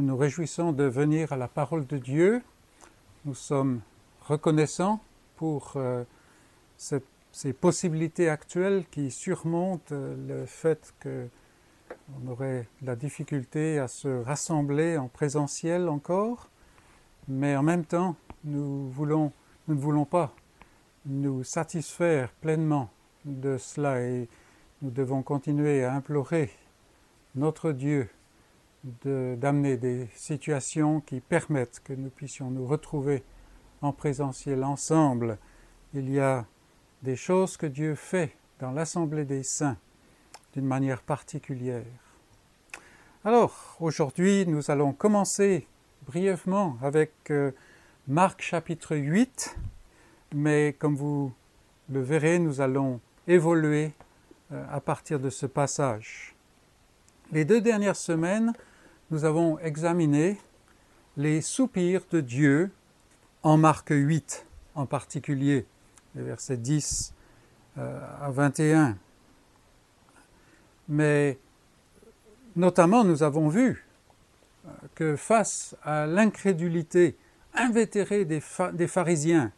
nous nous réjouissons de venir à la parole de Dieu. Nous sommes reconnaissants pour euh, ces possibilités actuelles qui surmontent euh, le fait qu'on aurait la difficulté à se rassembler en présentiel encore, mais en même temps, nous, nous ne voulons pas nous satisfaire pleinement de cela et nous devons continuer à implorer notre Dieu d'amener des situations qui permettent que nous puissions nous retrouver en présentiel ensemble. Il y a des choses que Dieu fait dans l'Assemblée des saints d'une manière particulière. Alors, aujourd'hui, nous allons commencer brièvement avec euh, Marc chapitre 8, mais comme vous le verrez, nous allons évoluer euh, à partir de ce passage. Les deux dernières semaines, nous avons examiné les soupirs de Dieu en Marc 8 en particulier, les versets 10 euh, à 21. Mais notamment, nous avons vu euh, que face à l'incrédulité invétérée des, des pharisiens,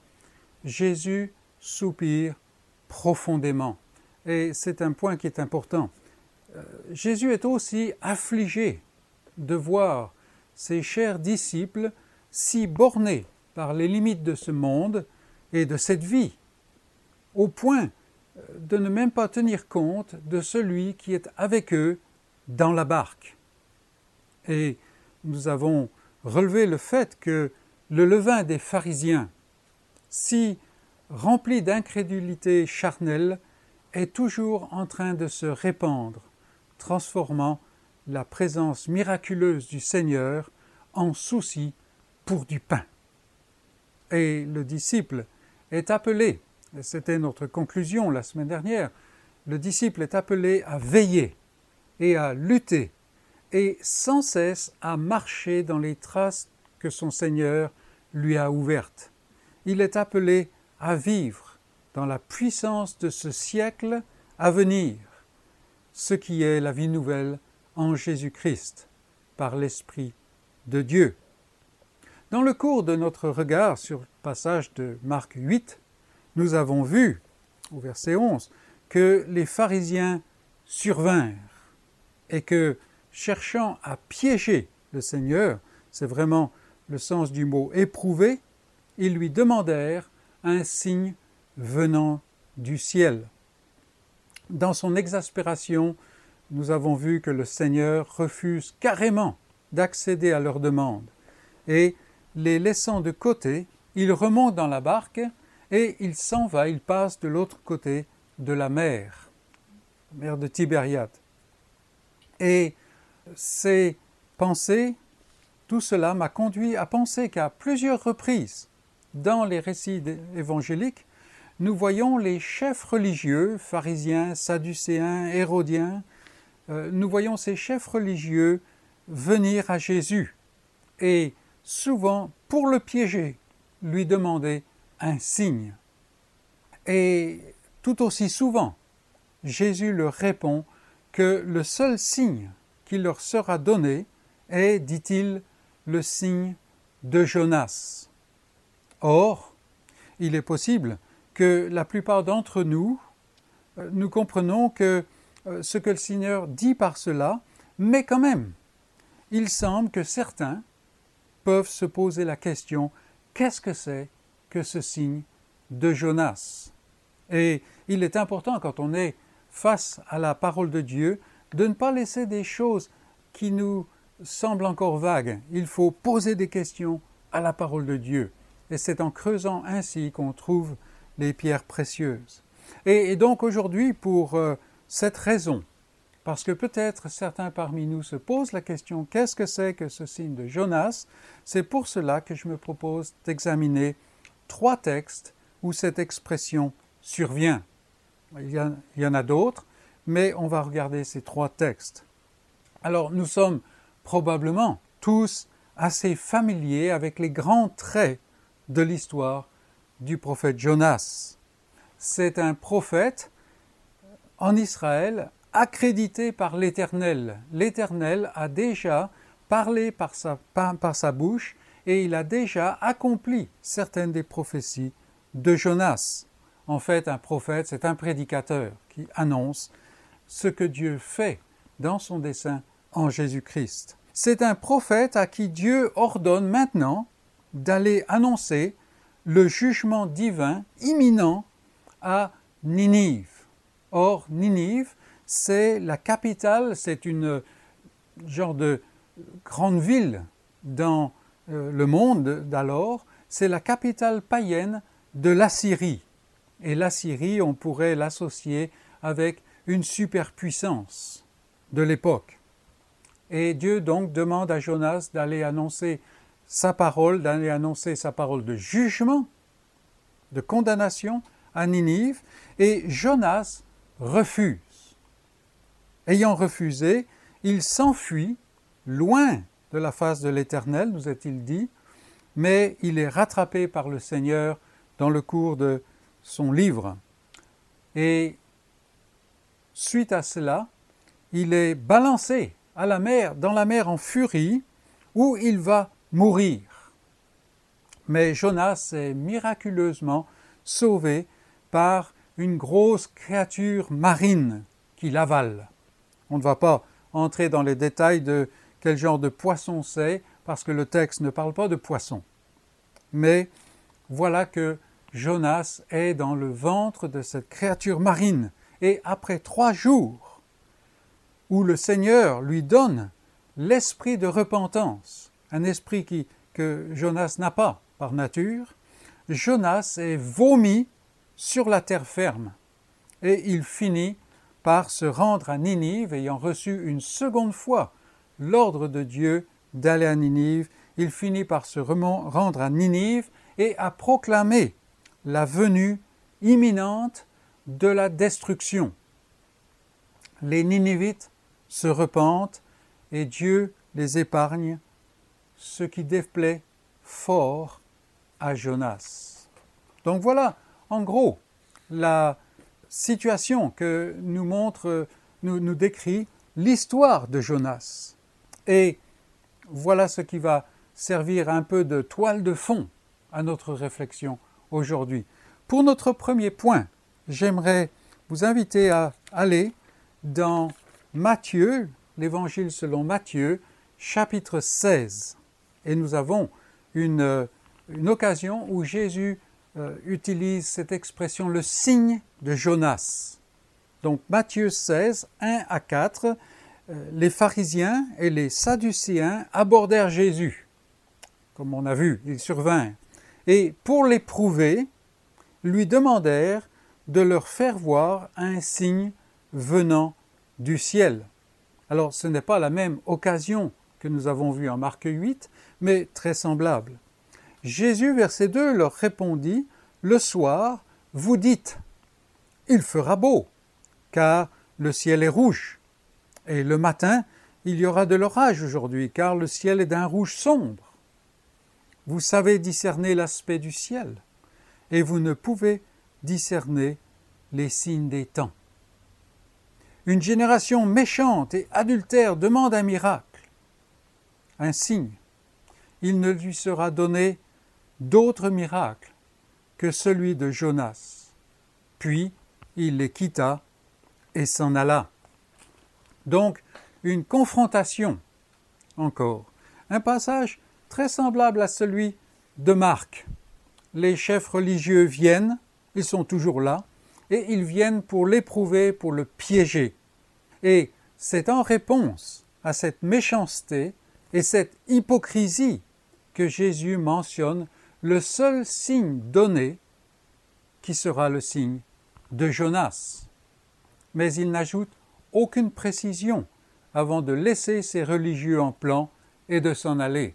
Jésus soupire profondément. Et c'est un point qui est important. Euh, Jésus est aussi affligé de voir ses chers disciples si bornés par les limites de ce monde et de cette vie, au point euh, de ne même pas tenir compte de celui qui est avec eux dans la barque. Et nous avons relevé le fait que le levain des pharisiens, si rempli d'incrédulité charnelle, est toujours en train de se répandre, transformant la présence miraculeuse du Seigneur en souci pour du pain. Et le disciple est appelé, et c'était notre conclusion la semaine dernière, le disciple est appelé à veiller et à lutter et sans cesse à marcher dans les traces que son Seigneur lui a ouvertes. Il est appelé à vivre dans la puissance de ce siècle à venir, ce qui est la vie nouvelle en Jésus-Christ par l'Esprit de Dieu. Dans le cours de notre regard sur le passage de Marc 8, nous avons vu, au verset 11, que les pharisiens survinrent et que, cherchant à piéger le Seigneur, c'est vraiment le sens du mot éprouver, ils lui demandèrent un signe venant du ciel. Dans son exaspération, nous avons vu que le Seigneur refuse carrément d'accéder à leur demande. Et les laissant de côté, il remonte dans la barque et il s'en va, il passe de l'autre côté de la mer, la mer de Tibériade. Et ces pensées, tout cela m'a conduit à penser qu'à plusieurs reprises, dans les récits évangéliques, nous voyons les chefs religieux, pharisiens, sadducéens, hérodiens, nous voyons ces chefs religieux venir à Jésus et souvent, pour le piéger, lui demander un signe. Et tout aussi souvent, Jésus leur répond que le seul signe qui leur sera donné est, dit-il, le signe de Jonas. Or, il est possible que la plupart d'entre nous, euh, nous comprenons que euh, ce que le Seigneur dit par cela, mais quand même, il semble que certains peuvent se poser la question qu'est-ce que c'est que ce signe de Jonas? Et il est important quand on est face à la parole de Dieu de ne pas laisser des choses qui nous semblent encore vagues. Il faut poser des questions à la parole de Dieu. Et c'est en creusant ainsi qu'on trouve les pierres précieuses. Et, donc aujourd'hui, pour euh, cette raison, parce que peut-être certains parmi nous se posent la question qu'est-ce que c'est que ce signe de Jonas? C'est pour cela que je me propose d'examiner trois textes où cette expression survient. Il y, en a d'autres, mais on va regarder ces trois textes. Alors nous sommes probablement tous assez familiers avec les grands traits de l'histoire du prophète Jonas. C'est un prophète en Israël accrédité par l'Éternel. L'Éternel a déjà parlé par sa, par sa bouche et il a déjà accompli certaines des prophéties de Jonas. En fait, un prophète, c'est un prédicateur qui annonce ce que Dieu fait dans son dessein en Jésus-Christ. C'est un prophète à qui Dieu ordonne maintenant d'aller annoncer le jugement divin imminent à Ninive. Or, Ninive, c'est la capitale, c'est une genre de grande ville dans euh, le monde d'alors, c'est la capitale païenne de l'Assyrie. Et l'Assyrie, on pourrait l'associer avec une superpuissance de l'époque. Et Dieu donc demande à Jonas d'aller annoncer sa parole, d'aller annoncer sa parole de jugement, de condamnation à Ninive, et Jonas refuse. Ayant refusé, il s'enfuit loin de la face de l'Éternel, nous est-il dit, mais il est rattrapé par le Seigneur dans le cours de son livre. Et suite à cela, il est balancé à la mer, dans la mer en furie, où il va mourir. Mais Jonas est miraculeusement sauvé par une grosse créature marine qui l'avale. On ne va pas entrer dans les détails de quel genre de poisson c'est, parce que le texte ne parle pas de poisson. Mais voilà que Jonas est dans le ventre de cette créature marine, et après trois jours, où le Seigneur lui donne l'esprit de repentance, un esprit que Jonas n'a pas par nature, Jonas est vomi sur la terre ferme, et il finit par se rendre à Ninive, ayant reçu une seconde fois l'ordre de Dieu d'aller à Ninive, il finit par se rendre à Ninive et à proclamer la venue imminente de la destruction. Les Ninivites se repentent et Dieu les épargne, ce qui déplaît fort à Jonas. Donc voilà, en gros, la situation que nous montre, nous, décrit l'histoire de Jonas. Et voilà ce qui va servir un peu de toile de fond à notre réflexion aujourd'hui. Pour notre premier point, j'aimerais vous inviter à aller dans Matthieu, l'évangile selon Matthieu, chapitre 16. Et nous avons une occasion où Jésus euh, utilise cette expression le signe de Jonas. Donc Matthieu 16, 1 à 4, euh, les pharisiens et les sadducéens abordèrent Jésus. Comme on a vu, ils survinrent. Et pour l'éprouver, lui demandèrent de leur faire voir un signe venant du ciel. Alors ce n'est pas la même occasion que nous avons vue en Marc 8, mais très semblable. Jésus, verset 2, leur répondit, Le soir, vous dites, Il fera beau, car le ciel est rouge. Et le matin, il y aura de l'orage aujourd'hui, car le ciel est d'un rouge sombre. Vous savez discerner l'aspect du ciel, et vous ne pouvez discerner les signes des temps. Une génération méchante et adultère demande un miracle, un signe. Il ne lui sera donné d'autre miracle que celui de Jonas. Puis il les quitta et s'en alla. Donc, une confrontation encore. Un passage très semblable à celui de Marc. Les chefs religieux viennent, ils sont toujours là, et ils viennent pour l'éprouver, pour le piéger. Et c'est en réponse à cette méchanceté et cette hypocrisie que Jésus mentionne le seul signe donné qui sera le signe de Jonas. Mais il n'ajoute aucune précision avant de laisser ces religieux en plan et de s'en aller.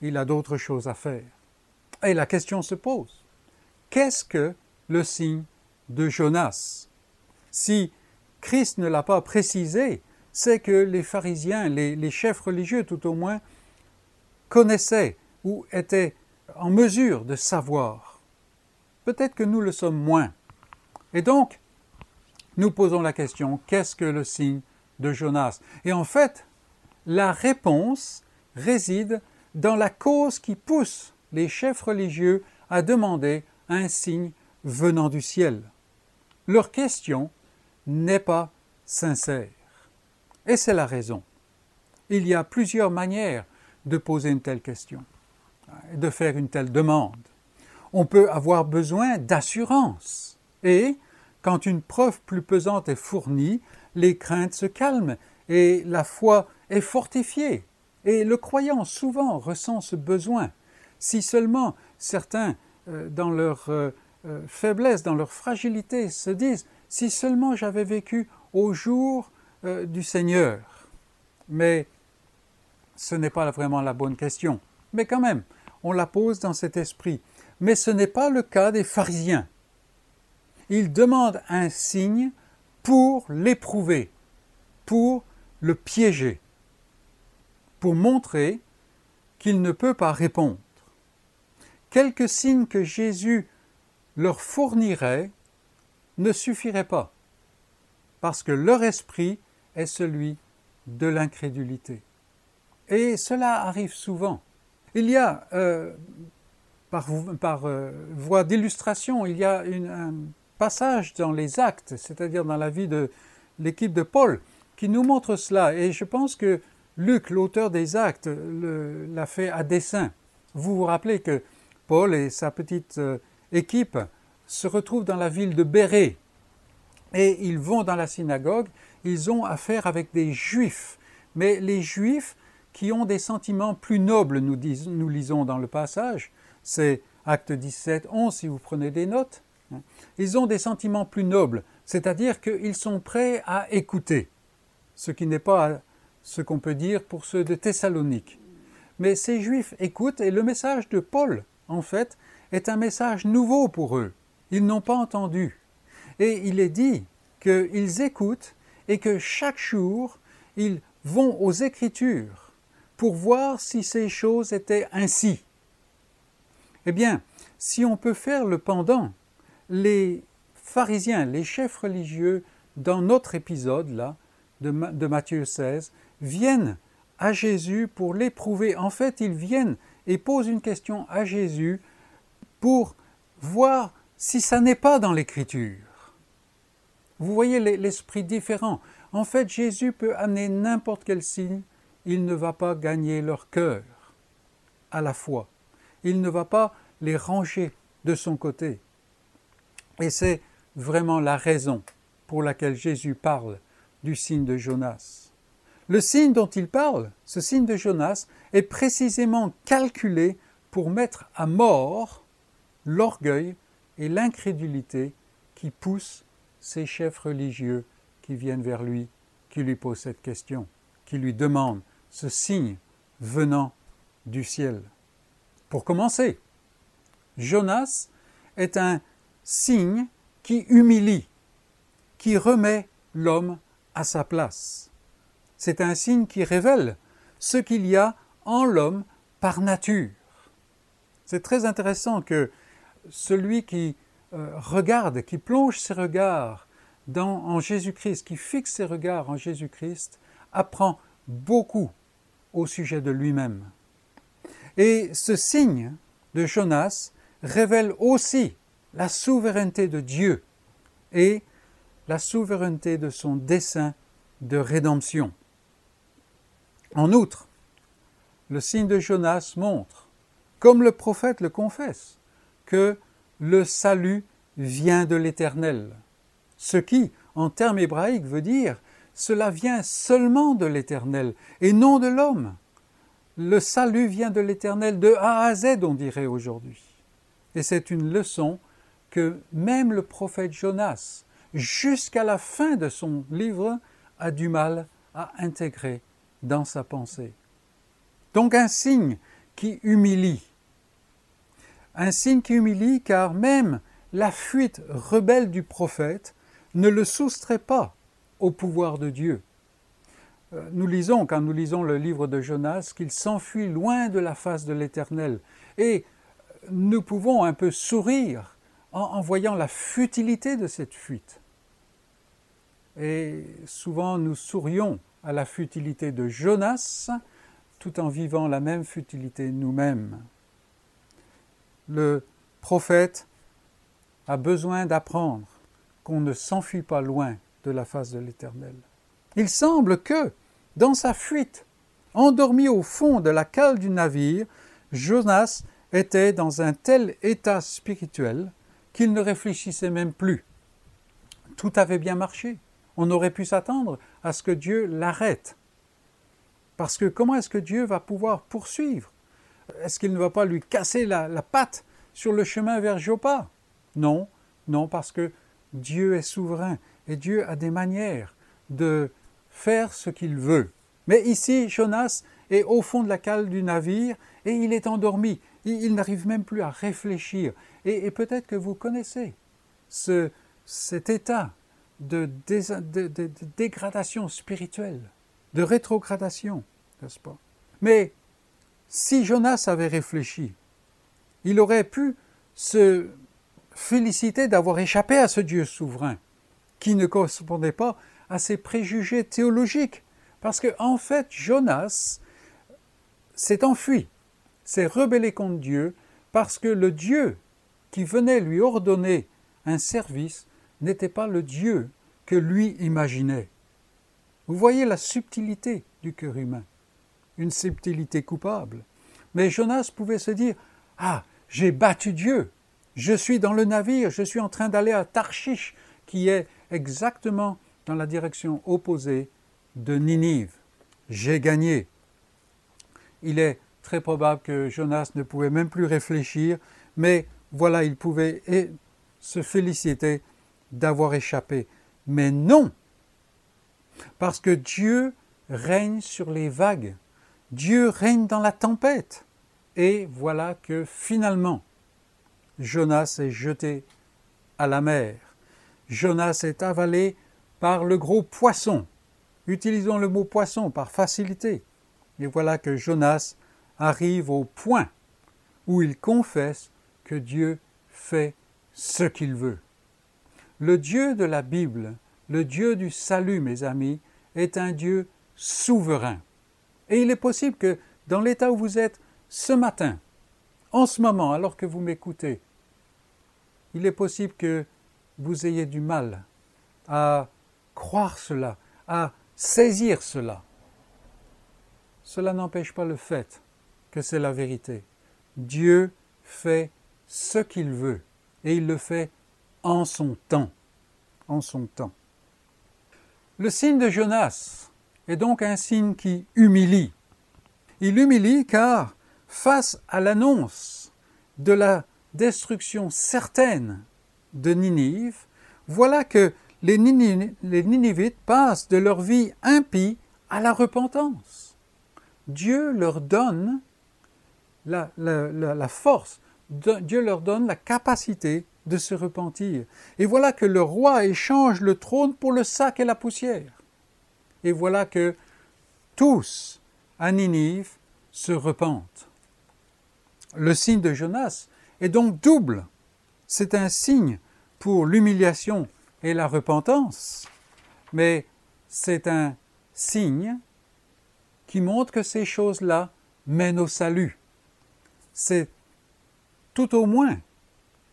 Il a d'autres choses à faire. Et la question se pose. Qu'est-ce que le signe de Jonas? Si Christ ne l'a pas précisé, c'est que les pharisiens, les, les, chefs religieux tout au moins, connaissaient ou étaient en mesure de savoir. Peut-être que nous le sommes moins. Et donc, nous posons la question, qu'est-ce que le signe de Jonas? Et en fait, la réponse réside dans la cause qui pousse les chefs religieux à demander un signe venant du ciel. Leur question n'est pas sincère. Et c'est la raison. Il y a plusieurs manières de poser une telle question, de faire une telle demande. On peut avoir besoin d'assurance. Et, quand une preuve plus pesante est fournie, les craintes se calment et la foi est fortifiée. Et le croyant souvent ressent ce besoin. Si seulement certains, euh, dans leur euh, euh, faiblesse, dans leur fragilité, se disent si seulement j'avais vécu au jour du Seigneur. Mais ce n'est pas vraiment la bonne question. Mais quand même, on la pose dans cet esprit. Mais ce n'est pas le cas des pharisiens. Ils demandent un signe pour l'éprouver, pour le piéger, pour montrer qu'il ne peut pas répondre. Quelques signes que Jésus leur fournirait ne suffiraient pas, parce que leur esprit est celui de l'incrédulité. Et cela arrive souvent. Il y a, euh, par, euh, voie d'illustration, il y a un passage dans les actes, c'est-à-dire dans la vie de l'équipe de Paul, qui nous montre cela. Et je pense que Luc, l'auteur des actes, l'a fait à dessein. Vous vous rappelez que Paul et sa petite euh, équipe se retrouvent dans la ville de Bérée et ils vont dans la synagogue, ils ont affaire avec des juifs. Mais les juifs qui ont des sentiments plus nobles, nous, nous lisons dans le passage, c'est acte 17, 11 si vous prenez des notes, ils ont des sentiments plus nobles, c'est-à-dire qu'ils sont prêts à écouter, ce qui n'est pas ce qu'on peut dire pour ceux de Thessalonique. Mais ces juifs écoutent et le message de Paul, en fait, est un message nouveau pour eux. Ils n'ont pas entendu. Et il est dit qu'ils écoutent et que chaque jour, ils vont aux Écritures pour voir si ces choses étaient ainsi. Eh bien, si on peut faire le pendant, les pharisiens, les chefs religieux, dans notre épisode là, de, de Matthieu 16, viennent à Jésus pour l'éprouver. En fait, ils viennent et posent une question à Jésus pour voir si ça n'est pas dans l'Écriture. Vous voyez l'esprit différent. En fait, Jésus peut amener n'importe quel signe, il ne va pas gagner leur cœur à la fois. Il ne va pas les ranger de son côté. Et c'est vraiment la raison pour laquelle Jésus parle du signe de Jonas. Le signe dont il parle, ce signe de Jonas, est précisément calculé pour mettre à mort l'orgueil et l'incrédulité qui poussent ces chefs religieux qui viennent vers lui, qui lui posent cette question, qui lui demandent ce signe venant du ciel. Pour commencer, Jonas est un signe qui humilie, qui remet l'homme à sa place. C'est un signe qui révèle ce qu'il y a en l'homme par nature. C'est très intéressant que celui qui euh, regarde, qui plonge ses regards en Jésus-Christ, qui fixe ses regards en Jésus-Christ, apprend beaucoup au sujet de lui-même. Et ce signe de Jonas révèle aussi la souveraineté de Dieu et la souveraineté de son dessein de rédemption. En outre, le signe de Jonas montre, comme le prophète le confesse, que le salut vient de l'Éternel. Ce qui, en termes hébraïques, veut dire cela vient seulement de l'Éternel et non de l'homme. Le salut vient de l'Éternel de A à Z, on dirait aujourd'hui. Et c'est une leçon que même le prophète Jonas, jusqu'à la fin de son livre, a du mal à intégrer dans sa pensée. Donc un signe qui humilie, un signe qui humilie car même la fuite rebelle du prophète ne le soustrait pas au pouvoir de Dieu. Euh, nous lisons, quand nous lisons le livre de Jonas, qu'il s'enfuit loin de la face de l'Éternel. Et nous pouvons un peu sourire en, voyant la futilité de cette fuite. Et souvent nous sourions à la futilité de Jonas tout en vivant la même futilité nous-mêmes. Le prophète a besoin d'apprendre qu'on ne s'enfuit pas loin la face de l'Éternel. Il semble que, dans sa fuite, endormi au fond de la cale du navire, Jonas était dans un tel état spirituel qu'il ne réfléchissait même plus. Tout avait bien marché. On aurait pu s'attendre à ce que Dieu l'arrête. Parce que comment est-ce que Dieu va pouvoir poursuivre? Est-ce qu'il ne va pas lui casser la, la patte sur le chemin vers Joppa? Non, non, parce que Dieu est souverain et Dieu a des manières de faire ce qu'il veut. Mais ici, Jonas est au fond de la cale du navire et il est endormi. Il, n'arrive même plus à réfléchir. Et, peut-être que vous connaissez ce, cet état de, de, dégradation spirituelle, de rétrogradation, n'est-ce pas? Mais si Jonas avait réfléchi, il aurait pu se féliciter d'avoir échappé à ce Dieu souverain, qui ne correspondait pas à ses préjugés théologiques. Parce que, en fait, Jonas s'est enfui, s'est rebellé contre Dieu, parce que le Dieu qui venait lui ordonner un service n'était pas le Dieu que lui imaginait. Vous voyez la subtilité du cœur humain, une subtilité coupable. Mais Jonas pouvait se dire Ah, j'ai battu Dieu, je suis dans le navire, je suis en train d'aller à Tarshish, qui est exactement dans la direction opposée de Ninive. J'ai gagné. Il est très probable que Jonas ne pouvait même plus réfléchir, mais voilà, il pouvait se féliciter d'avoir échappé. Mais non, parce que Dieu règne sur les vagues, Dieu règne dans la tempête. Et voilà que finalement, Jonas est jeté à la mer. Jonas est avalé par le gros poisson. Utilisons le mot poisson par facilité. Et voilà que Jonas arrive au point où il confesse que Dieu fait ce qu'il veut. Le Dieu de la Bible, le Dieu du salut, mes amis, est un Dieu souverain. Et il est possible que dans l'état où vous êtes ce matin, en ce moment, alors que vous m'écoutez, il est possible que vous ayez du mal à croire cela, à saisir cela. Cela n'empêche pas le fait que c'est la vérité. Dieu fait ce qu'il veut et il le fait en son temps. En son temps. Le signe de Jonas est donc un signe qui humilie. Il humilie car face à l'annonce de la destruction certaine de Ninive, voilà que les, Ninivites passent de leur vie impie à la repentance. Dieu leur donne la, force, Dieu leur donne la capacité de se repentir. Et voilà que le roi échange le trône pour le sac et la poussière. Et voilà que tous à Ninive se repentent. Le signe de Jonas est donc double. C'est un signe pour l'humiliation et la repentance, mais c'est un signe qui montre que ces choses-là mènent au salut. C'est tout au moins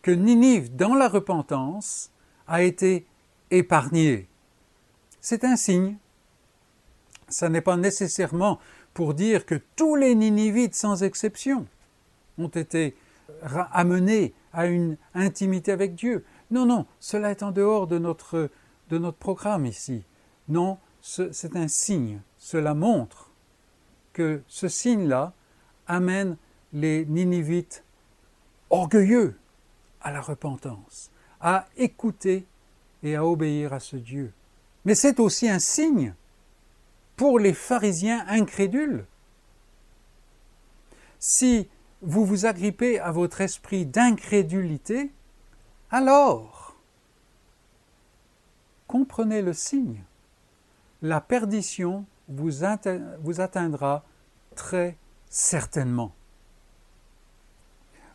que Ninive, dans la repentance, a été épargnée. C'est un signe. Ça n'est pas nécessairement pour dire que tous les Ninivites, sans exception, ont été amenés à une intimité avec Dieu. Non, non, cela est en dehors de notre, programme ici. Non, c'est un signe. Cela montre que ce signe-là amène les Ninivites orgueilleux à la repentance, à écouter et à obéir à ce Dieu. Mais c'est aussi un signe pour les pharisiens incrédules. Si vous vous agrippez à votre esprit d'incrédulité, alors comprenez le signe. La perdition vous, atteindra très certainement.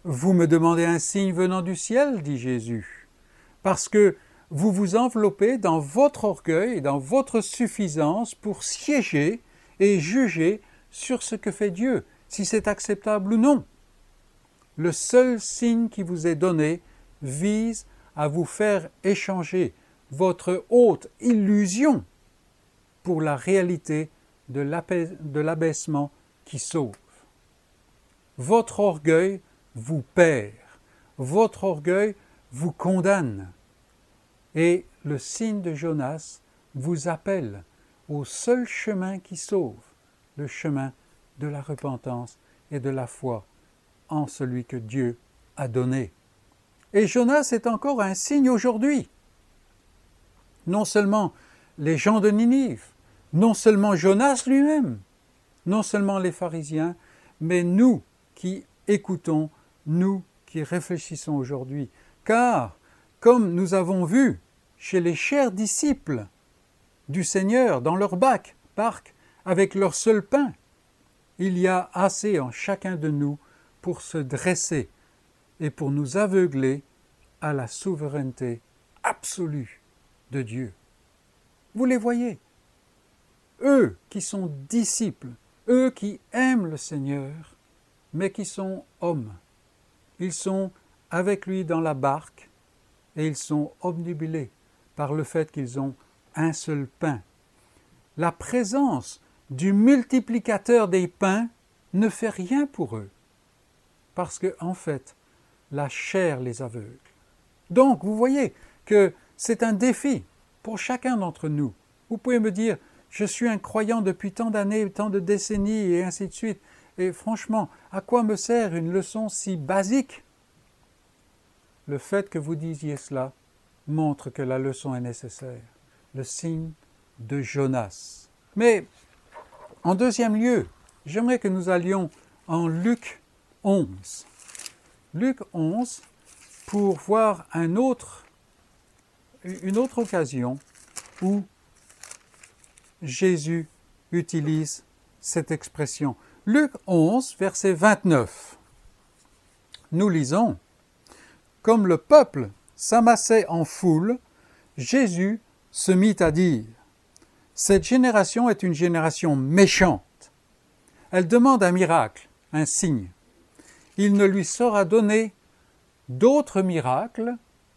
Vous me demandez un signe venant du ciel, dit Jésus, parce que vous vous enveloppez dans votre orgueil et dans votre suffisance pour siéger et juger sur ce que fait Dieu, si c'est acceptable ou non. Le seul signe qui vous est donné vise à vous faire échanger votre haute illusion pour la réalité de l'abaissement qui sauve. Votre orgueil vous perd, votre orgueil vous condamne. Et le signe de Jonas vous appelle au seul chemin qui sauve, le chemin de la repentance et de la foi en celui que Dieu a donné. Et Jonas est encore un signe aujourd'hui. Non seulement les gens de Ninive, non seulement Jonas lui-même, non seulement les pharisiens, mais nous qui écoutons, nous qui réfléchissons aujourd'hui. Car, comme nous avons vu chez les chers disciples du Seigneur dans leur bac, parc, avec leur seul pain, il y a assez en chacun de nous pour se dresser et pour nous aveugler à la souveraineté absolue de Dieu. Vous les voyez, eux qui sont disciples, eux qui aiment le Seigneur, mais qui sont hommes. Ils sont avec lui dans la barque et ils sont obnubilés par le fait qu'ils ont un seul pain. La présence du multiplicateur des pains ne fait rien pour eux, parce que en fait, la chair les aveugle. Donc, vous voyez que c'est un défi pour chacun d'entre nous. Vous pouvez me dire, je suis un croyant depuis tant d'années, tant de décennies, et ainsi de suite. Et franchement, à quoi me sert une leçon si basique? Le fait que vous disiez cela montre que la leçon est nécessaire. Le signe de Jonas. Mais, en deuxième lieu, j'aimerais que nous allions en Luc 11. Luc 11, pour voir une autre occasion où Jésus utilise cette expression. Luc 11, verset 29. Nous lisons Comme le peuple s'amassait en foule, Jésus se mit à dire Cette génération est une génération méchante. Elle demande un miracle, un signe. Il ne lui sera donné d'autre miracle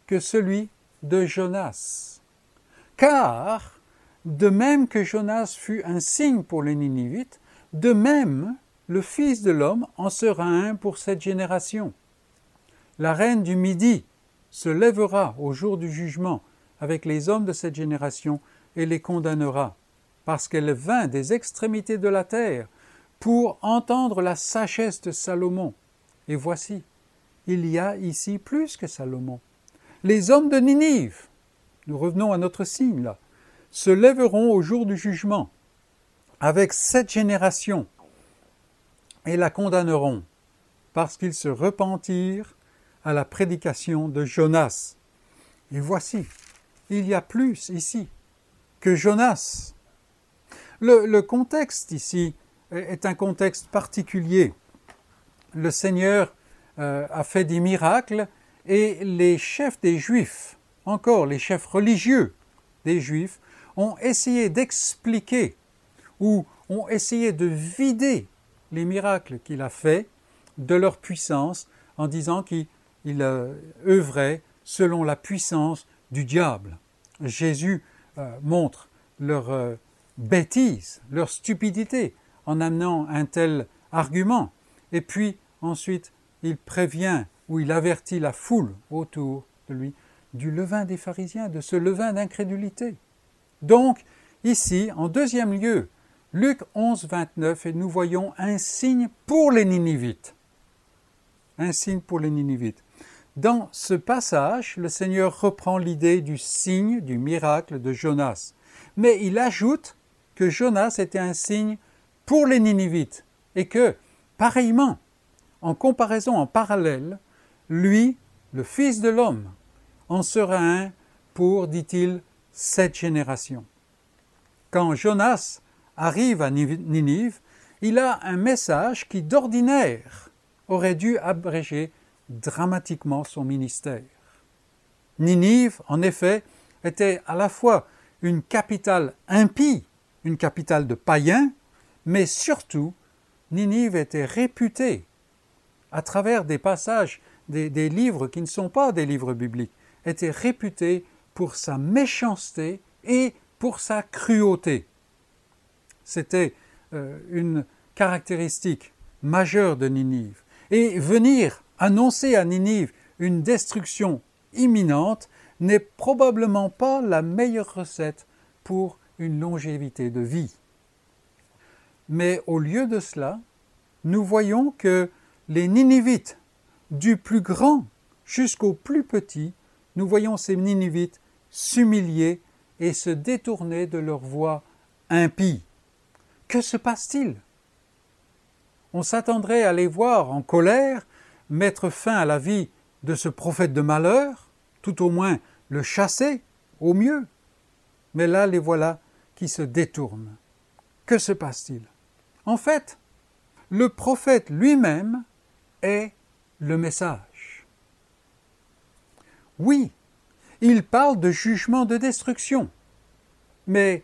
que celui de Jonas. Car, de même que Jonas fut un signe pour les Ninivites, de même le Fils de l'homme en sera un pour cette génération. La reine du Midi se lèvera au jour du jugement avec les hommes de cette génération et les condamnera, parce qu'elle vint des extrémités de la terre pour entendre la sagesse de Salomon. Et voici, il y a ici plus que Salomon. Les hommes de Ninive, nous revenons à notre signe là, se lèveront au jour du jugement avec cette génération et la condamneront parce qu'ils se repentirent à la prédication de Jonas. Et voici, il y a plus ici que Jonas. Le, contexte ici est un contexte particulier. Le Seigneur euh, a fait des miracles et les chefs des Juifs, encore les chefs religieux des Juifs, ont essayé d'expliquer ou ont essayé de vider les miracles qu'il a faits de leur puissance en disant qu'il euh, œuvrait selon la puissance du diable. Jésus euh, montre leur bêtise, leur stupidité en amenant un tel argument. Ensuite, il prévient ou il avertit la foule autour de lui du levain des pharisiens, de ce levain d'incrédulité. Donc, ici, en deuxième lieu, Luc 11, 29, et nous voyons un signe pour les Ninivites. Un signe pour les Ninivites. Dans ce passage, le Seigneur reprend l'idée du signe, du miracle de Jonas. Mais il ajoute que Jonas était un signe pour les Ninivites et que, pareillement, en comparaison, en parallèle, lui, le Fils de l'homme, en sera un pour, dit-il, cette génération. Quand Jonas arrive à Ninive, il a un message qui d'ordinaire aurait dû abréger dramatiquement son ministère. Ninive, en effet, était à la fois une capitale impie, une capitale de païens, mais surtout Ninive était réputée, à travers des passages, des, livres qui ne sont pas des livres bibliques, était réputée pour sa méchanceté et pour sa cruauté. C'était euh, une caractéristique majeure de Ninive. Et venir annoncer à Ninive une destruction imminente n'est probablement pas la meilleure recette pour une longévité de vie. Mais au lieu de cela, nous voyons que les Ninivites, du plus grand jusqu'au plus petit, nous voyons ces Ninivites s'humilier et se détourner de leur voie impie. Que se passe-t-il? On s'attendrait à les voir en colère, mettre fin à la vie de ce prophète de malheur, tout au moins le chasser, au mieux. Mais là, les voilà qui se détournent. Que se passe-t-il? En fait, le prophète lui-même est le message. Oui, il parle de jugement de destruction, mais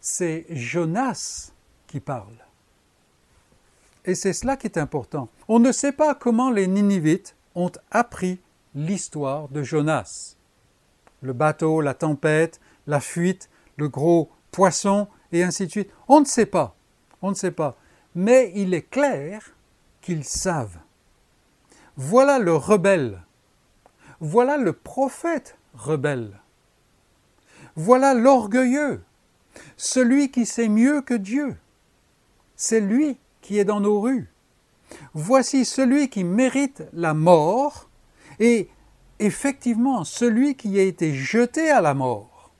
c'est Jonas qui parle. Et c'est cela qui est important. On ne sait pas comment les Ninivites ont appris l'histoire de Jonas. Le bateau, la tempête, la fuite, le gros poisson, et ainsi de suite. On ne sait pas. On ne sait pas. Mais il est clair qu'ils savent. Voilà le rebelle. Voilà le prophète rebelle. Voilà l'orgueilleux, celui qui sait mieux que Dieu. C'est lui qui est dans nos rues. Voici celui qui mérite la mort et effectivement celui qui a été jeté à la mort.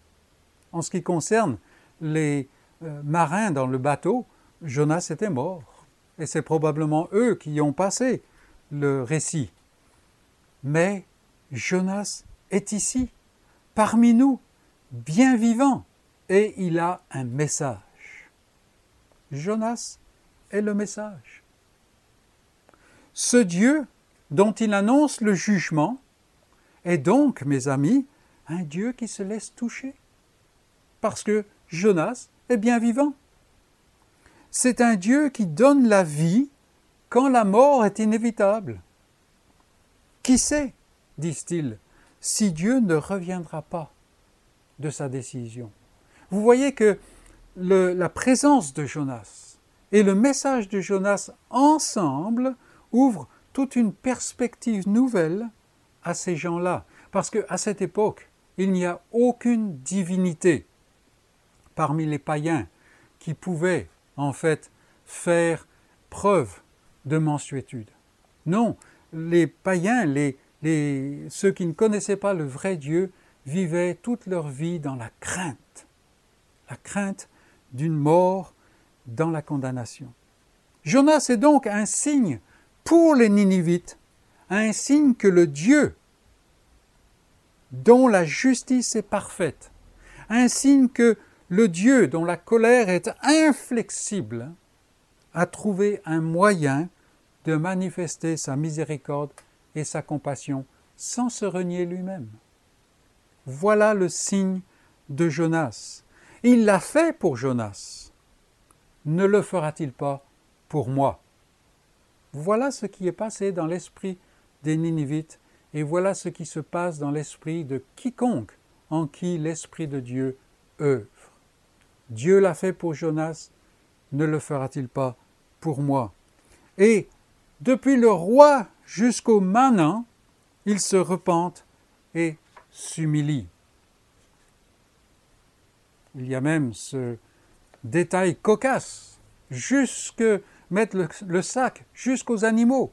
En ce qui concerne les euh, marins dans le bateau, Jonas était mort. Et c'est probablement eux qui ont passé le récit. Mais Jonas est ici, parmi nous, bien vivant, et il a un message. Jonas est le message. Ce Dieu dont il annonce le jugement est donc, mes amis, un Dieu qui se laisse toucher. Parce que Jonas est bien vivant. C'est un Dieu qui donne la vie quand la mort est inévitable. Qui sait, disent-ils, si Dieu ne reviendra pas de sa décision Vous voyez que la présence de Jonas et le message de Jonas ensemble ouvrent toute une perspective nouvelle à ces gens-là. Parce qu'à cette époque, il n'y a aucune divinité parmi les païens qui pouvait en fait faire preuve de mensuétude. Non, les païens, ceux qui ne connaissaient pas le vrai Dieu, vivaient toute leur vie dans la crainte, la crainte d'une mort dans la condamnation. Jonas est donc un signe pour les Ninivites, un signe que le Dieu dont la justice est parfaite, un signe que le Dieu dont la colère est inflexible a trouvé un moyen de manifester sa miséricorde et sa compassion sans se renier lui-même. Voilà le signe de Jonas. Il l'a fait pour Jonas. Ne le fera-t-il pas pour moi? Voilà ce qui est passé dans l'esprit des Ninivites et voilà ce qui se passe dans l'esprit de quiconque en qui l'Esprit de Dieu œuvre. Dieu l'a fait pour Jonas, ne le fera-t-il pas pour moi Et depuis le roi jusqu'au manant, il se repente et s'humilie. Il y a même ce détail cocasse, jusque mettre le, le sac jusqu'aux animaux.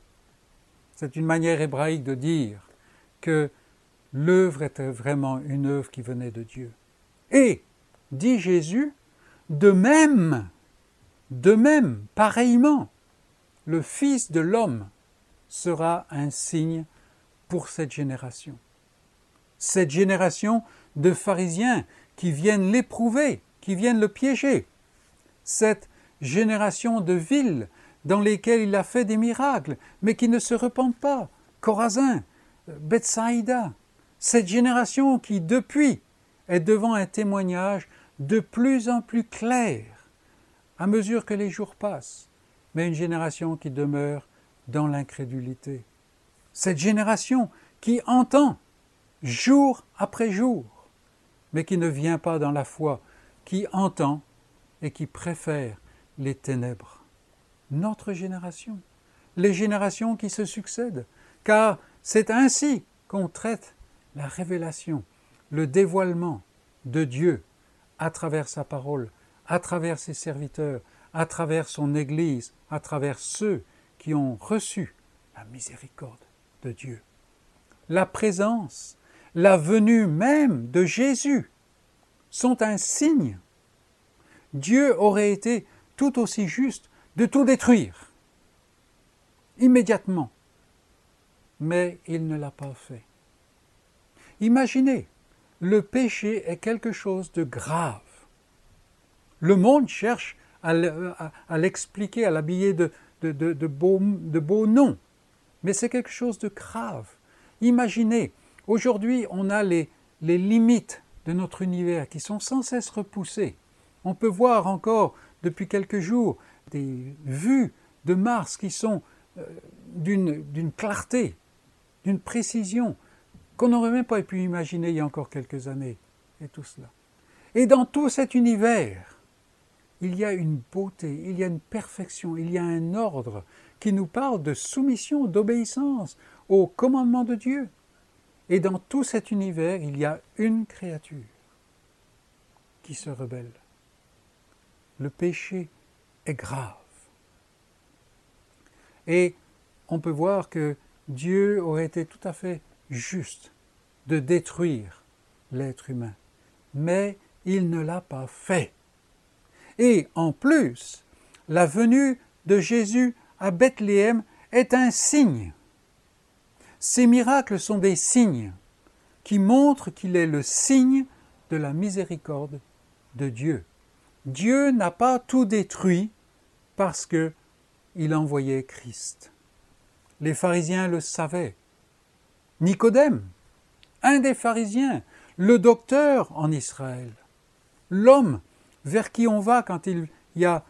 C'est une manière hébraïque de dire que l'œuvre était vraiment une œuvre qui venait de Dieu. Et, dit Jésus, de même, de même, pareillement, le Fils de l'homme sera un signe pour cette génération. Cette génération de pharisiens qui viennent l'éprouver, qui viennent le piéger. Cette génération de villes dans lesquelles il a fait des miracles, mais qui ne se repentent pas. Corazin, Bethsaïda. Cette génération qui, depuis, est devant un témoignage de plus en plus clair à mesure que les jours passent. mais une génération qui demeure dans l'incrédulité. Cette génération qui entend jour après jour, mais qui ne vient pas dans la foi, qui entend et qui préfère les ténèbres. Notre génération, les générations qui se succèdent, car c'est ainsi qu'on traite la révélation, le dévoilement de Dieu à travers sa parole, à travers ses serviteurs, à travers son Église, à travers ceux qui ont reçu la miséricorde de Dieu. La présence, la venue même de Jésus sont un signe. Dieu aurait été tout aussi juste de tout détruire immédiatement, mais il ne l'a pas fait. Imaginez, le péché est quelque chose de grave. Le monde cherche à l'expliquer, à l'habiller de, beaux, noms, mais c'est quelque chose de grave. Imaginez, aujourd'hui on a les, les limites de notre univers qui sont sans cesse repoussées. On peut voir encore depuis quelques jours des vues de Mars qui sont euh, d'une clarté, d'une précision qu'on n'aurait même pas pu imaginer il y a encore quelques années, et tout cela. Et dans tout cet univers, il y a une beauté, il y a une perfection, il y a un ordre qui nous parle de soumission, d'obéissance au commandement de Dieu. Et dans tout cet univers, il y a une créature qui se rebelle. Le péché est grave. Et on peut voir que Dieu aurait été tout à fait juste de détruire l'être humain. Mais il ne l'a pas fait. Et en plus, la venue de Jésus à Bethléem est un signe. Ces miracles sont des signes qui montrent qu'il est le signe de la miséricorde de Dieu. Dieu n'a pas tout détruit parce que il envoyait Christ. Les pharisiens le savaient. Nicodème, un des pharisiens, le docteur en Israël, l'homme vers qui on va quand il y a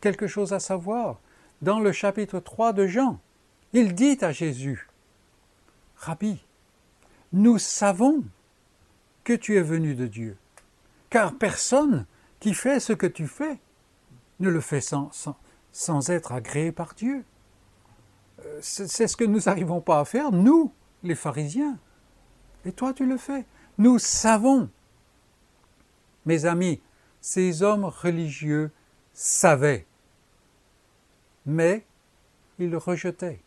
quelque chose à savoir. Dans le chapitre 3 de Jean, il dit à Jésus, Rabbi, nous savons que tu es venu de Dieu, car personne qui fait ce que tu fais ne le fait sans, être agréé par Dieu. Euh, c'est ce que nous n'arrivons pas à faire, nous, les pharisiens. Et toi, tu le fais. Nous savons. Mes amis, ces hommes religieux savaient, mais ils rejetaient.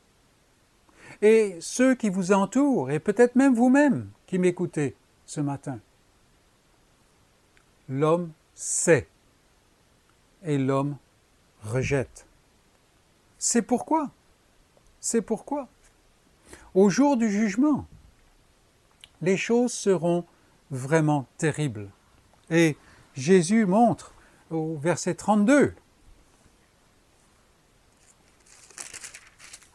Et ceux qui vous entourent, et peut-être même vous-même qui m'écoutez ce matin, l'homme sait et l'homme rejette. C'est pourquoi, c'est pourquoi, au jour du jugement, les choses seront vraiment terribles. Et Jésus montre au verset 32,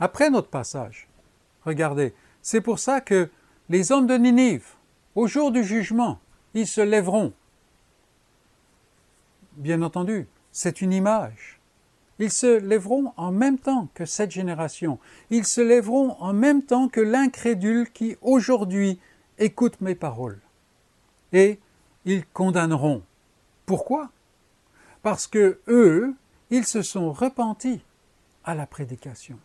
après notre passage, regardez, c'est pour ça que les hommes de Ninive, au jour du jugement, ils se lèveront. Bien entendu, c'est une image. Ils se lèveront en même temps que cette génération. Ils se lèveront en même temps que l'incrédule qui aujourd'hui écoute mes paroles. Et ils condamneront pourquoi? Parce que eux, ils se sont repentis à la prédication.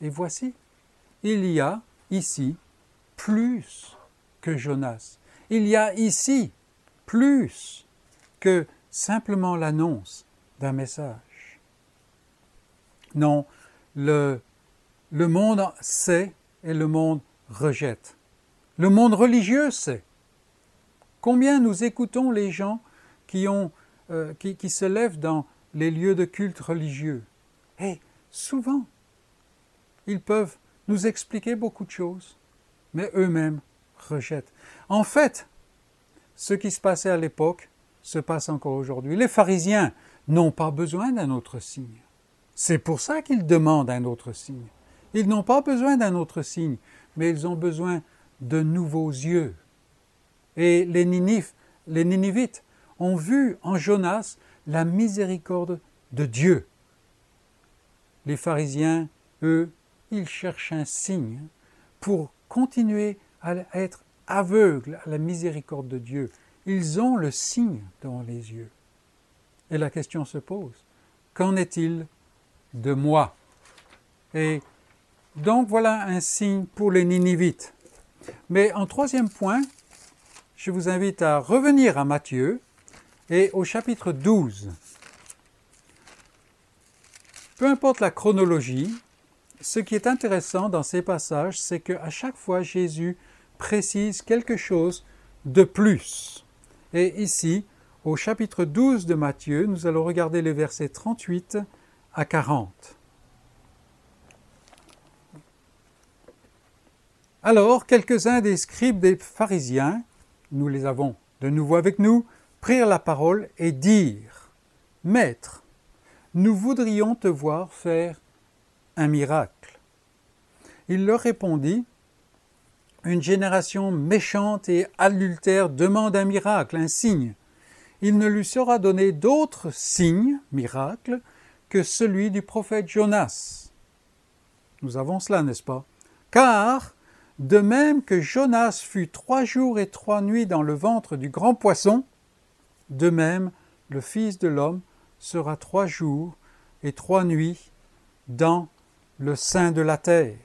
Et voici, il y a ici plus que Jonas. Il y a ici plus que simplement l'annonce d'un message. Non, le, le monde sait et le monde rejette. Le monde religieux sait. Combien nous écoutons les gens euh, qui, se lèvent dans les lieux de culte religieux. Et souvent, ils peuvent nous expliquer beaucoup de choses, mais eux-mêmes rejettent. En fait, ce qui se passait à l'époque se passe encore aujourd'hui. Les pharisiens n'ont pas besoin d'un autre signe. C'est pour ça qu'ils demandent un autre signe. Ils n'ont pas besoin d'un autre signe, mais ils ont besoin de nouveaux yeux. Et les, les Ninivites ont vu en Jonas la miséricorde de Dieu. Les pharisiens, eux, ils cherchent un signe pour continuer à être aveugles à la miséricorde de Dieu. Ils ont le signe devant les yeux. Et la question se pose, qu'en est-il de moi? Et donc voilà un signe pour les Ninivites. Mais en troisième point, je vous invite à revenir à Matthieu et au chapitre 12. Peu importe la chronologie, ce qui est intéressant dans ces passages, c'est qu'à chaque fois Jésus précise quelque chose de plus. Et ici, au chapitre 12 de Matthieu, nous allons regarder les versets 38 à 40. Alors, quelques-uns des scribes des pharisiens, nous les avons de nouveau avec nous, prirent la parole et dirent Maître, nous voudrions te voir faire un miracle. Il leur répondit Une génération méchante et adultère demande un miracle, un signe. Il ne lui sera donné d'autre signe, miracle, que celui du prophète Jonas. Nous avons cela, n'est-ce pas? Car de même que Jonas fut trois jours et trois nuits dans le ventre du grand poisson, de même le Fils de l'homme sera trois jours et trois nuits dans le sein de la terre.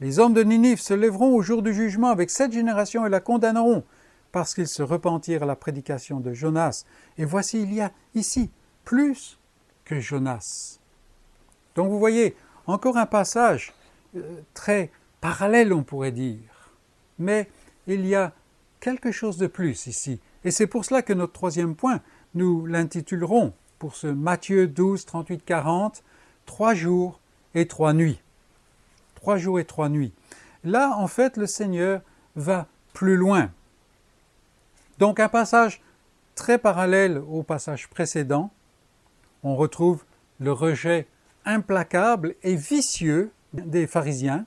Les hommes de Ninive se lèveront au jour du jugement avec cette génération et la condamneront, parce qu'ils se repentirent à la prédication de Jonas. Et voici, il y a ici plus que Jonas. Donc vous voyez, encore un passage euh, très parallèle, on pourrait dire. Mais il y a quelque chose de plus ici. Et c'est pour cela que notre troisième point, nous l'intitulerons pour ce Matthieu 12, 38, 40, trois jours et trois nuits. Trois jours et trois nuits. Là, en fait, le Seigneur va plus loin. Donc un passage très parallèle au passage précédent, on retrouve le rejet implacable et vicieux des pharisiens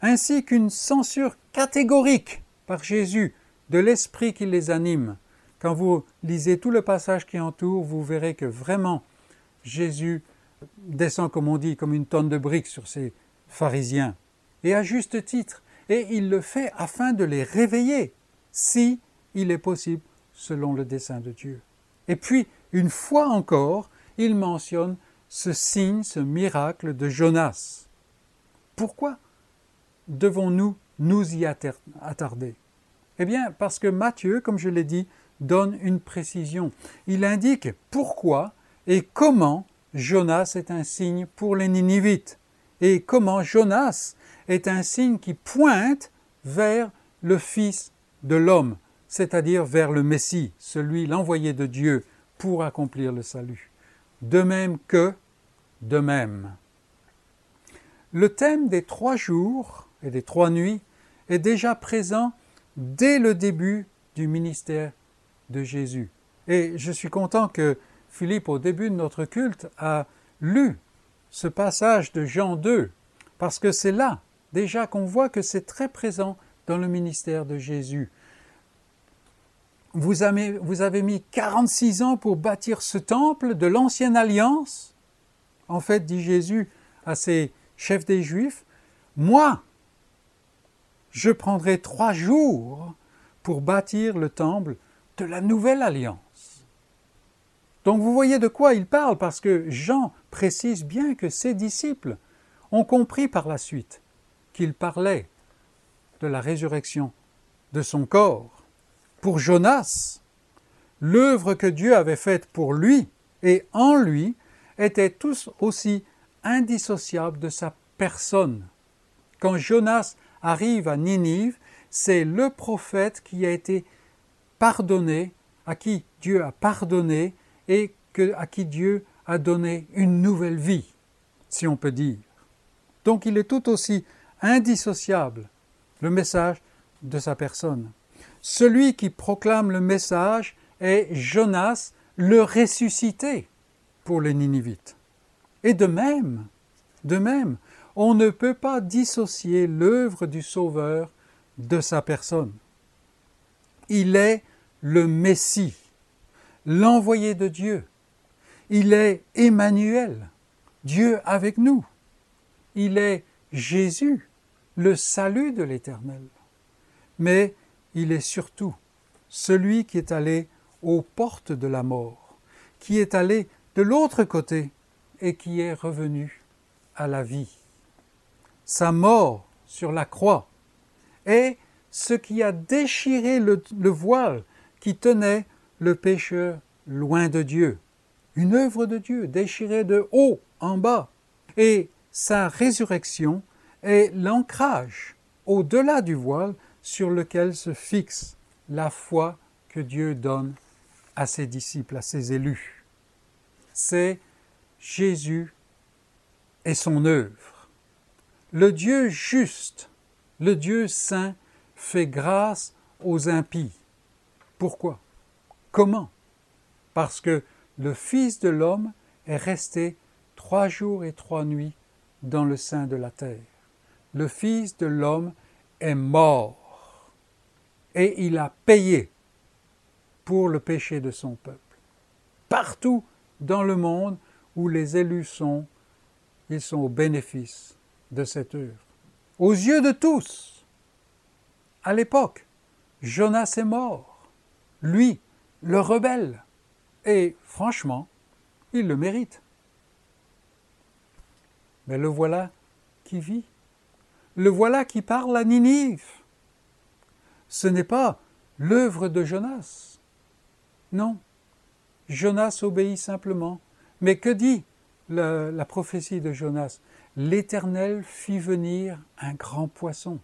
ainsi qu'une censure catégorique par Jésus de l'esprit qui les anime. Quand vous lisez tout le passage qui entoure, vous verrez que vraiment Jésus descend, comme on dit, comme une tonne de briques sur ces pharisiens, et à juste titre, et il le fait afin de les réveiller, si il est possible, selon le dessein de Dieu. Et puis, une fois encore, il mentionne ce signe, ce miracle de Jonas. Pourquoi devons-nous nous y attarder? Eh bien, parce que Matthieu, comme je l'ai dit, donne une précision. Il indique pourquoi et comment Jonas est un signe pour les Ninivites et comment Jonas est un signe qui pointe vers le Fils de l'homme, c'est-à-dire vers le Messie, celui l'envoyé de Dieu pour accomplir le salut. De même que, de même. Le thème des trois jours et des trois nuits est déjà présent dès le début du ministère Jésus. Et je suis content que Philippe, au début de notre culte, a lu ce passage de Jean 2, parce que c'est là déjà qu'on voit que c'est très présent dans le ministère de Jésus. Vous avez, vous avez mis 46 ans pour bâtir ce temple de l'ancienne alliance. En fait, dit Jésus à ses chefs des Juifs, moi, je prendrai trois jours pour bâtir le temple de la nouvelle alliance. Donc vous voyez de quoi il parle, parce que Jean précise bien que ses disciples ont compris par la suite qu'il parlait de la résurrection de son corps. Pour Jonas, l'œuvre que Dieu avait faite pour lui et en lui était tous aussi indissociable de sa personne. Quand Jonas arrive à Ninive, c'est le prophète qui a été pardonné, à qui Dieu a pardonné et à qui Dieu a donné une nouvelle vie, si on peut dire. Donc il est tout aussi indissociable, le message de sa personne. Celui qui proclame le message est Jonas, le ressuscité pour les Ninivites. Et de même, de même, on ne peut pas dissocier l'œuvre du Sauveur de sa personne. Il est le Messie, l'envoyé de Dieu. Il est Emmanuel, Dieu avec nous. Il est Jésus, le salut de l'Éternel. Mais il est surtout celui qui est allé aux portes de la mort, qui est allé de l'autre côté et qui est revenu à la vie. Sa mort sur la croix est ce qui a déchiré le, voile qui tenait le pécheur loin de Dieu. Une œuvre de Dieu déchirée de haut en bas. Et sa résurrection est l'ancrage au-delà du voile sur lequel se fixe la foi que Dieu donne à ses disciples, à ses élus. C'est Jésus et son œuvre. Le Dieu juste, le Dieu saint, fait grâce aux impies. Pourquoi? Comment? Parce que le Fils de l'homme est resté trois jours et trois nuits dans le sein de la terre. Le Fils de l'homme est mort et il a payé pour le péché de son peuple. Partout dans le monde où les élus sont, ils sont au bénéfice de cette œuvre. Aux yeux de tous, à l'époque, Jonas est mort. Lui, le rebelle. Et franchement, il le mérite. Mais le voilà qui vit. Le voilà qui parle à Ninive. Ce n'est pas l'œuvre de Jonas. Non. Jonas obéit simplement. Mais que dit la, prophétie de Jonas? L'Éternel fit venir un grand poisson.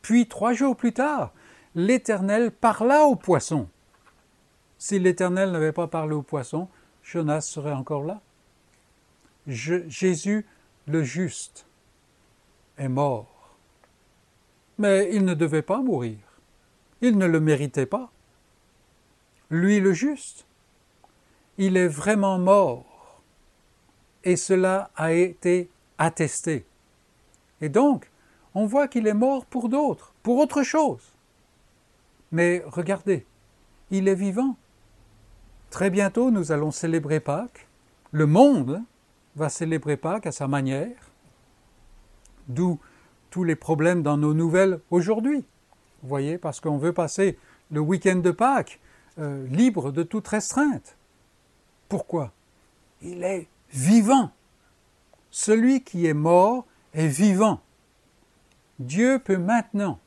Puis trois jours plus tard, l'Éternel parla au poisson. Si l'Éternel n'avait pas parlé au poisson, Jonas serait encore là. Jésus, le juste, est mort. Mais il ne devait pas mourir. Il ne le méritait pas. Lui, le juste, il est vraiment mort. Et cela a été attesté. Et donc, on voit qu'il est mort pour d'autres, pour autre chose. Mais regardez, il est vivant. Très bientôt, nous allons célébrer Pâques. Le monde va célébrer Pâques à sa manière, d'où tous les problèmes dans nos nouvelles aujourd'hui. Vous voyez, parce qu'on veut passer le week-end de Pâques euh, libre de toute restreinte. Pourquoi? Il est vivant. Celui qui est mort est vivant. Dieu peut maintenant,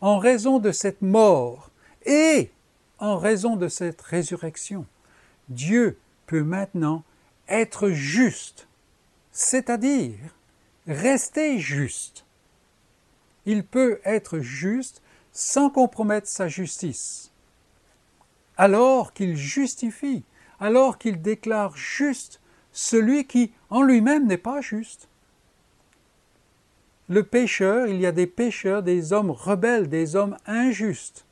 en raison de cette mort et en raison de cette résurrection. Dieu peut maintenant être juste, c'est-à-dire rester juste. Il peut être juste sans compromettre sa justice. Alors qu'il justifie, alors qu'il déclare juste celui qui en lui-même n'est pas juste. Le pécheur, il y a des pécheurs, des hommes rebelles, des hommes injustes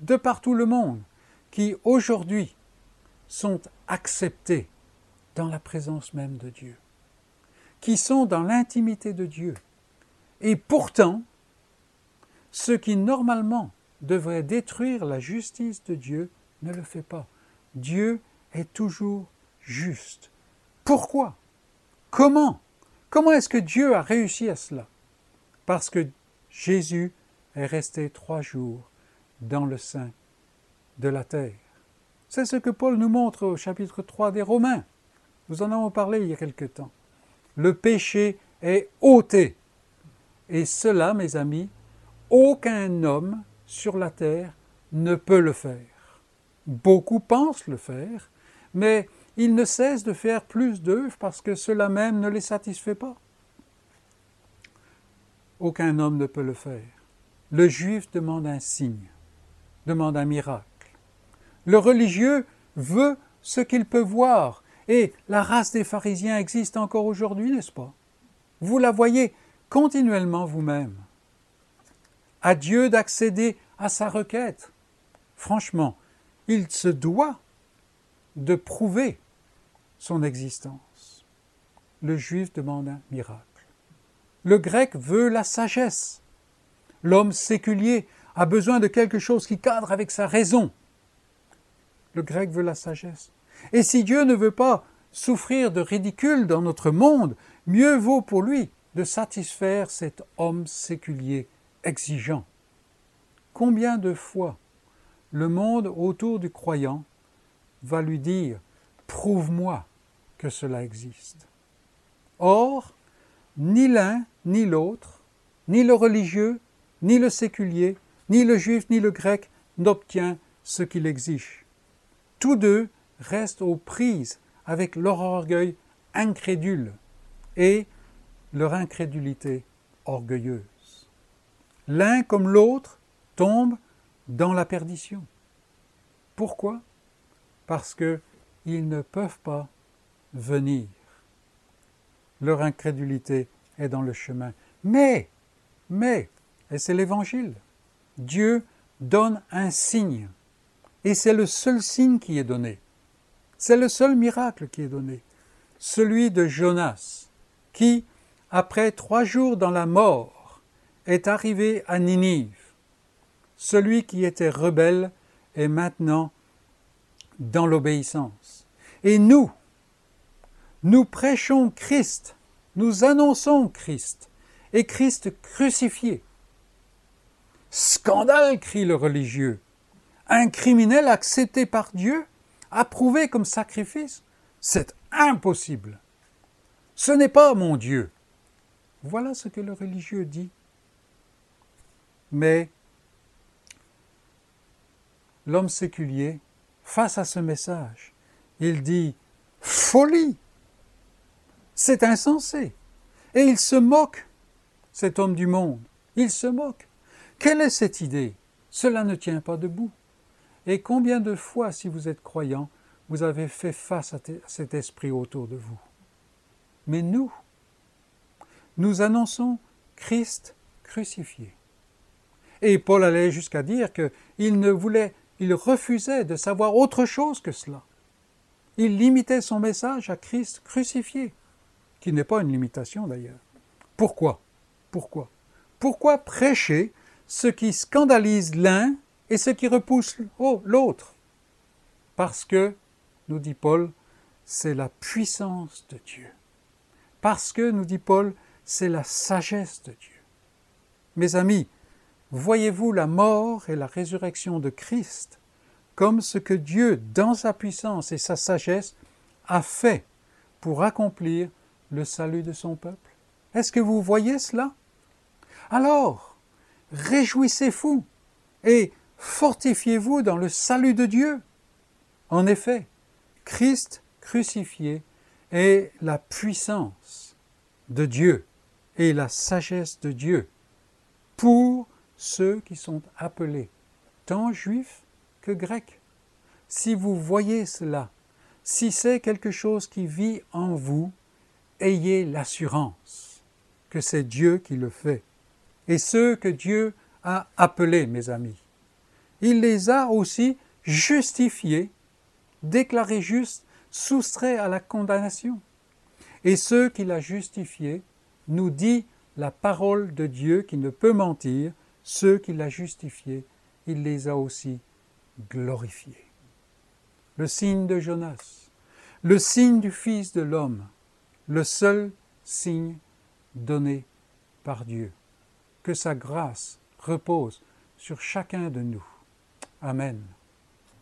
de partout le monde, qui aujourd'hui sont acceptés dans la présence même de Dieu, qui sont dans l'intimité de Dieu. Et pourtant, ce qui normalement devrait détruire la justice de Dieu ne le fait pas. Dieu est toujours juste. Pourquoi? Comment? Comment est-ce que Dieu a réussi à cela? Parce que Jésus est resté trois jours dans le sein de la terre. C'est ce que Paul nous montre au chapitre 3 des Romains. Nous en avons parlé il y a quelque temps. Le péché est ôté. Et cela, mes amis, aucun homme sur la terre ne peut le faire. Beaucoup pensent le faire, mais ils ne cessent de faire plus d'œuvres parce que cela même ne les satisfait pas. Aucun homme ne peut le faire. Le juif demande un signe demande un miracle. Le religieux veut ce qu'il peut voir, et la race des pharisiens existe encore aujourd'hui, n'est-ce pas? Vous la voyez continuellement vous-même. À Dieu d'accéder à sa requête. Franchement, il se doit de prouver son existence. Le juif demande un miracle. Le grec veut la sagesse. L'homme séculier a besoin de quelque chose qui cadre avec sa raison. Le grec veut la sagesse. Et si Dieu ne veut pas souffrir de ridicule dans notre monde, mieux vaut pour lui de satisfaire cet homme séculier exigeant. Combien de fois le monde autour du croyant va lui dire Prouve-moi que cela existe. Or, ni l'un ni l'autre, ni le religieux, ni le séculier, ni le juif, ni le grec n'obtient ce qu'il exige. Tous deux restent aux prises avec leur orgueil incrédule et leur incrédulité orgueilleuse. L'un comme l'autre tombe dans la perdition. Pourquoi? Parce qu'ils ne peuvent pas venir. Leur incrédulité est dans le chemin. Mais, mais, et c'est l'évangile, Dieu donne un signe. Et c'est le seul signe qui est donné. C'est le seul miracle qui est donné. Celui de Jonas, qui, après trois jours dans la mort, est arrivé à Ninive. Celui qui était rebelle est maintenant dans l'obéissance. Et nous, nous prêchons Christ, nous annonçons Christ, et Christ crucifié. Scandale, crie le religieux. Un criminel accepté par Dieu, approuvé comme sacrifice, c'est impossible. Ce n'est pas mon Dieu. Voilà ce que le religieux dit. Mais l'homme séculier, face à ce message, il dit Folie C'est insensé Et il se moque, cet homme du monde. Il se moque. Quelle est cette idée? Cela ne tient pas debout. Et combien de fois, si vous êtes croyant, vous avez fait face à cet esprit autour de vous? Mais nous, nous annonçons Christ crucifié. Et Paul allait jusqu'à dire qu'il ne voulait, il refusait de savoir autre chose que cela. Il limitait son message à Christ crucifié, qui n'est pas une limitation d'ailleurs. Pourquoi? Pourquoi? Pourquoi prêcher ce qui scandalise l'un et ce qui repousse l'autre? Parce que, nous dit Paul, c'est la puissance de Dieu. Parce que, nous dit Paul, c'est la sagesse de Dieu. Mes amis, voyez-vous la mort et la résurrection de Christ comme ce que Dieu, dans sa puissance et sa sagesse, a fait pour accomplir le salut de son peuple? Est-ce que vous voyez cela? Alors, réjouissez-vous et fortifiez-vous dans le salut de Dieu. En effet, Christ crucifié est la puissance de Dieu et la sagesse de Dieu pour ceux qui sont appelés, tant juifs que grecs. Si vous voyez cela, si c'est quelque chose qui vit en vous, ayez l'assurance que c'est Dieu qui le fait. Et ceux que Dieu a appelés, mes amis, il les a aussi justifiés, déclarés justes, soustraits à la condamnation. Et ceux qu'il a justifiés, nous dit la parole de Dieu qui ne peut mentir, ceux qu'il a justifiés, il les a aussi glorifiés. Le signe de Jonas, le signe du Fils de l'homme, le seul signe donné par Dieu. Que sa grâce repose sur chacun de nous. Amen.